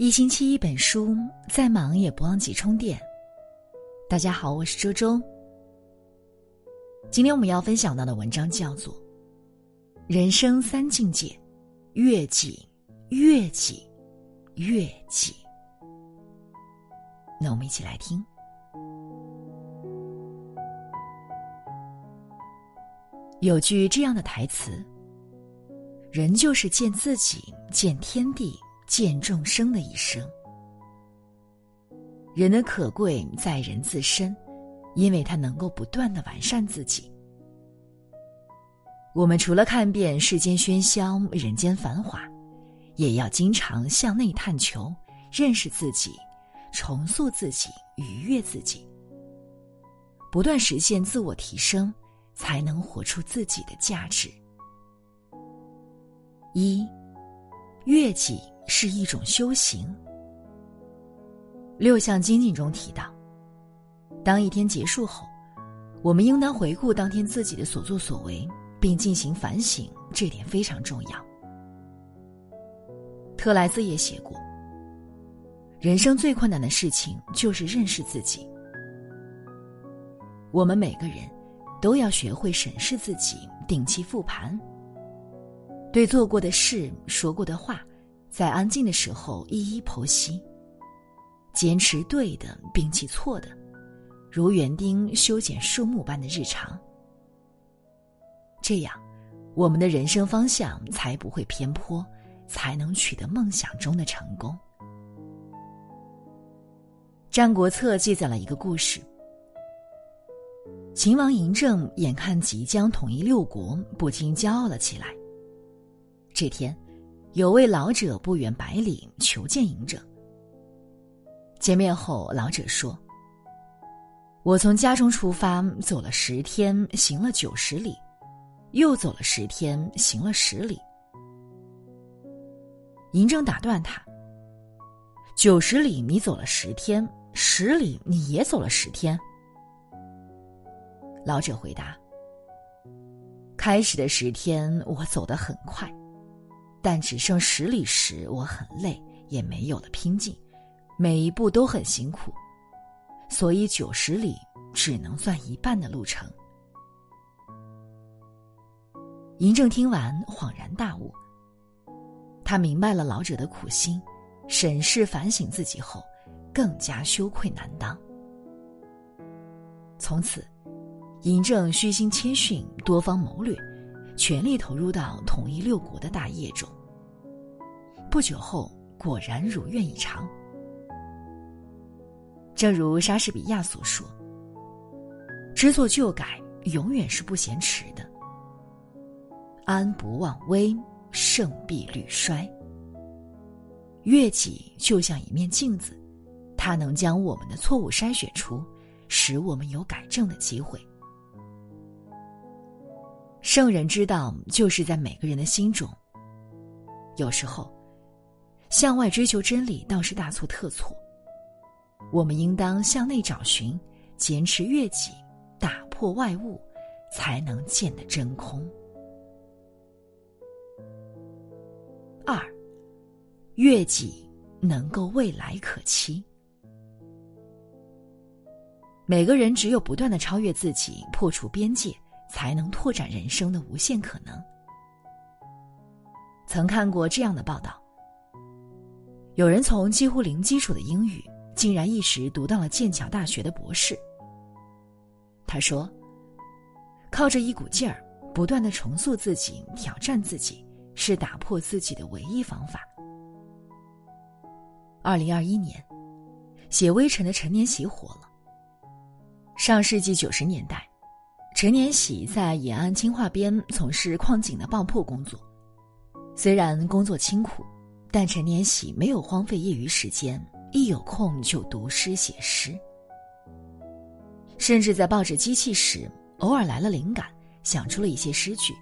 一星期一本书，再忙也不忘记充电。大家好，我是周周。今天我们要分享到的文章叫做《人生三境界：越己、越己、越己》。那我们一起来听。有句这样的台词：“人就是见自己，见天地。”见众生的一生，人的可贵在人自身，因为他能够不断的完善自己。我们除了看遍世间喧嚣、人间繁华，也要经常向内探求，认识自己，重塑自己，愉悦自己，不断实现自我提升，才能活出自己的价值。一，悦己。是一种修行。六项精进中提到，当一天结束后，我们应当回顾当天自己的所作所为，并进行反省，这点非常重要。特莱兹也写过，人生最困难的事情就是认识自己。我们每个人都要学会审视自己，定期复盘，对做过的事、说过的话。在安静的时候，一一剖析，坚持对的，摒弃错的，如园丁修剪树木般的日常。这样，我们的人生方向才不会偏颇，才能取得梦想中的成功。《战国策》记载了一个故事：秦王嬴政眼看即将统一六国，不禁骄傲了起来。这天。有位老者不远百里求见嬴政。见面后，老者说：“我从家中出发，走了十天，行了九十里，又走了十天，行了十里。”嬴政打断他：“九十里你走了十天，十里你也走了十天。”老者回答：“开始的十天我走得很快。”但只剩十里时，我很累，也没有了拼劲，每一步都很辛苦，所以九十里只能算一半的路程。嬴政听完恍然大悟，他明白了老者的苦心，审视反省自己后，更加羞愧难当。从此，嬴政虚心谦逊，多方谋略。全力投入到统一六国的大业中。不久后，果然如愿以偿。正如莎士比亚所说：“知错就改，永远是不嫌迟的。安不忘危，胜必屡衰。悦己就像一面镜子，它能将我们的错误筛选出，使我们有改正的机会。”圣人之道，就是在每个人的心中。有时候，向外追求真理倒是大错特错。我们应当向内找寻，坚持悦己，打破外物，才能见得真空。二，悦己能够未来可期。每个人只有不断的超越自己，破除边界。才能拓展人生的无限可能。曾看过这样的报道：有人从几乎零基础的英语，竟然一时读到了剑桥大学的博士。他说：“靠着一股劲儿，不断的重塑自己、挑战自己，是打破自己的唯一方法。”二零二一年，写《微尘》的陈年喜火了。上世纪九十年代。陈年喜在延安青化边从事矿井的爆破工作，虽然工作清苦，但陈年喜没有荒废业余时间，一有空就读诗写诗。甚至在抱着机器时，偶尔来了灵感，想出了一些诗句，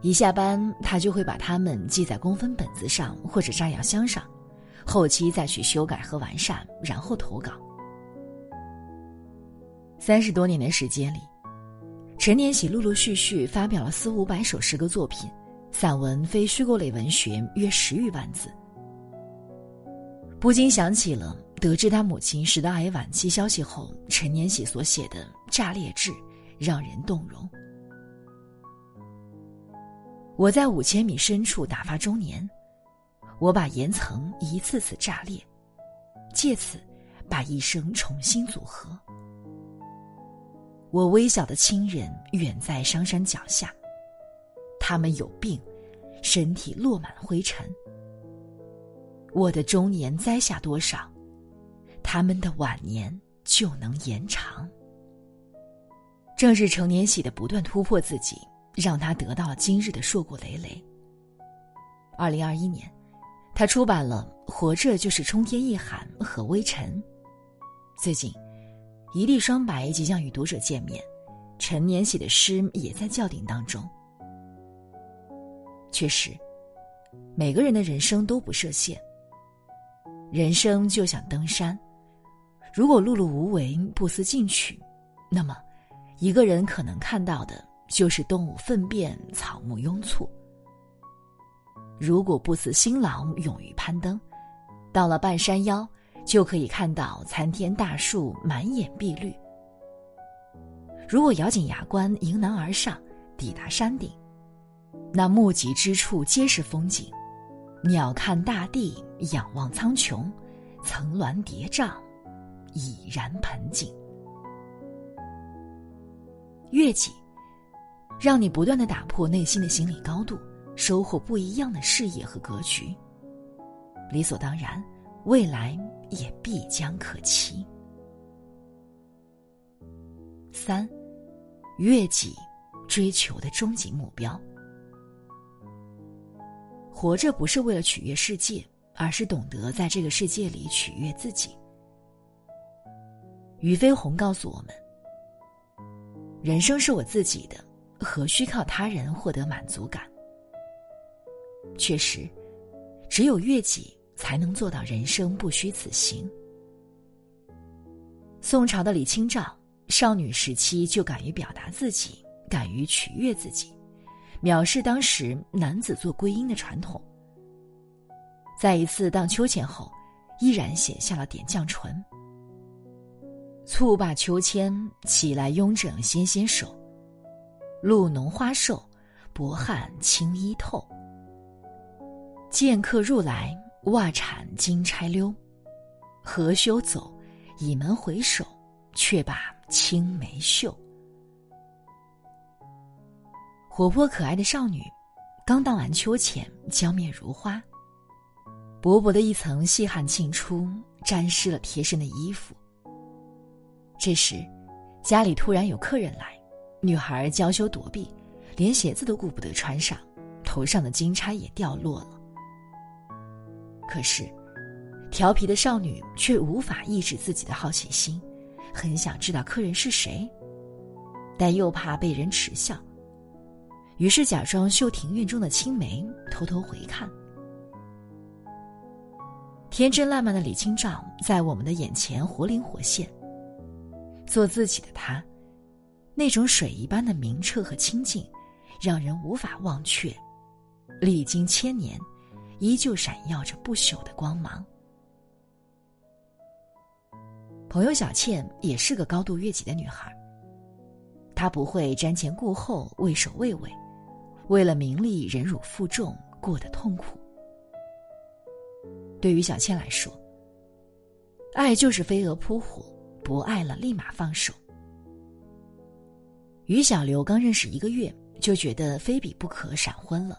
一下班他就会把它们记在公分本子上或者炸药箱上，后期再去修改和完善，然后投稿。三十多年的时间里。陈年喜陆陆续续发表了四五百首诗歌作品，散文、非虚构类文学约十余万字。不禁想起了得知他母亲食道癌晚期消息后，陈年喜所写的《炸裂志》，让人动容。我在五千米深处打发中年，我把岩层一次次炸裂，借此把一生重新组合。我微小的亲人远在商山脚下，他们有病，身体落满灰尘。我的中年栽下多少，他们的晚年就能延长。正是成年喜的不断突破自己。让他得到了今日的硕果累累。二零二一年，他出版了《活着就是冲天一喊》和《微尘》。最近，一地双白即将与读者见面，陈年写的诗也在校订当中。确实，每个人的人生都不设限。人生就像登山，如果碌碌无为、不思进取，那么，一个人可能看到的。就是动物粪便、草木拥簇。如果不辞辛劳、勇于攀登，到了半山腰，就可以看到参天大树满眼碧绿。如果咬紧牙关、迎难而上，抵达山顶，那目及之处皆是风景，鸟瞰大地，仰望苍穹，层峦叠嶂，已然盆景。月季。让你不断的打破内心的心理高度，收获不一样的视野和格局。理所当然，未来也必将可期。三，悦己，追求的终极目标。活着不是为了取悦世界，而是懂得在这个世界里取悦自己。俞飞鸿告诉我们：人生是我自己的。何须靠他人获得满足感？确实，只有悦己，才能做到人生不虚此行。宋朝的李清照，少女时期就敢于表达自己，敢于取悦自己，藐视当时男子做归因的传统。在一次荡秋千后，依然写下了《点绛唇》：“蹴罢秋千，起来慵整纤纤手。”露浓花瘦，薄汗轻衣透。见客入来，袜铲金钗溜。何羞走，倚门回首，却把青梅嗅。活泼可爱的少女，刚荡完秋千，娇面如花。薄薄的一层细汗沁出，沾湿了贴身的衣服。这时，家里突然有客人来。女孩娇羞躲避，连鞋子都顾不得穿上，头上的金钗也掉落了。可是，调皮的少女却无法抑制自己的好奇心，很想知道客人是谁，但又怕被人耻笑，于是假装绣庭院中的青梅，偷偷回看。天真烂漫的李清照在我们的眼前活灵活现，做自己的她。那种水一般的明澈和清净，让人无法忘却。历经千年，依旧闪耀着不朽的光芒。朋友小倩也是个高度悦己的女孩。她不会瞻前顾后、畏首畏尾，为了名利忍辱负重，过得痛苦。对于小倩来说，爱就是飞蛾扑火，不爱了立马放手。与小刘刚认识一个月，就觉得非比不可，闪婚了。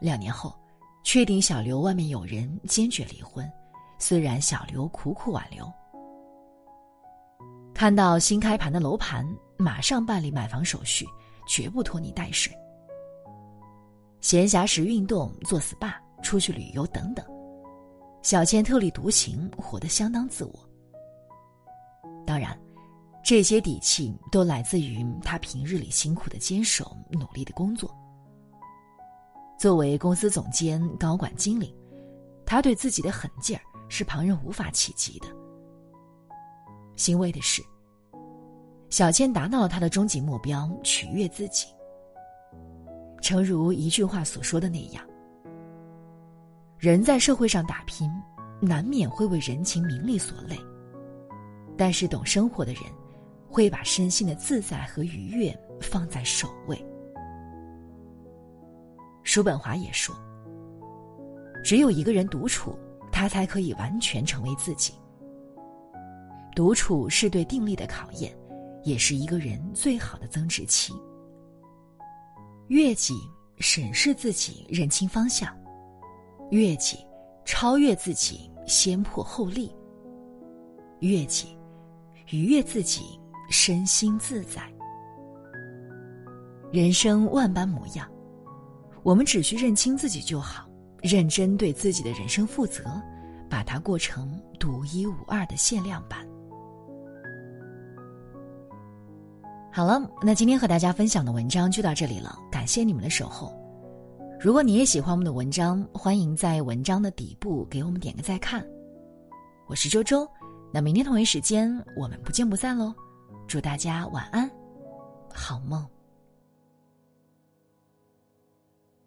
两年后，确定小刘外面有人，坚决离婚。虽然小刘苦苦挽留，看到新开盘的楼盘，马上办理买房手续，绝不拖泥带水。闲暇时运动、做 SPA、出去旅游等等，小倩特立独行，活得相当自我。当然。这些底气都来自于他平日里辛苦的坚守、努力的工作。作为公司总监、高管、经理，他对自己的狠劲儿是旁人无法企及的。欣慰的是，小千达到了他的终极目标——取悦自己。诚如一句话所说的那样：“人在社会上打拼，难免会为人情名利所累，但是懂生活的人，会把身心的自在和愉悦放在首位。叔本华也说：“只有一个人独处，他才可以完全成为自己。独处是对定力的考验，也是一个人最好的增值期。悦己，审视自己，认清方向；悦己，超越自己，先破后立；悦己，愉悦自己，身心自在。人生万般模样。”我们只需认清自己就好，认真对自己的人生负责，把它过成独一无二的限量版。好了，那今天和大家分享的文章就到这里了，感谢你们的守候。如果你也喜欢我们的文章，欢迎在文章的底部给我们点个再看。我是周周，那明天同一时间我们不见不散喽！祝大家晚安，好梦。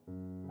You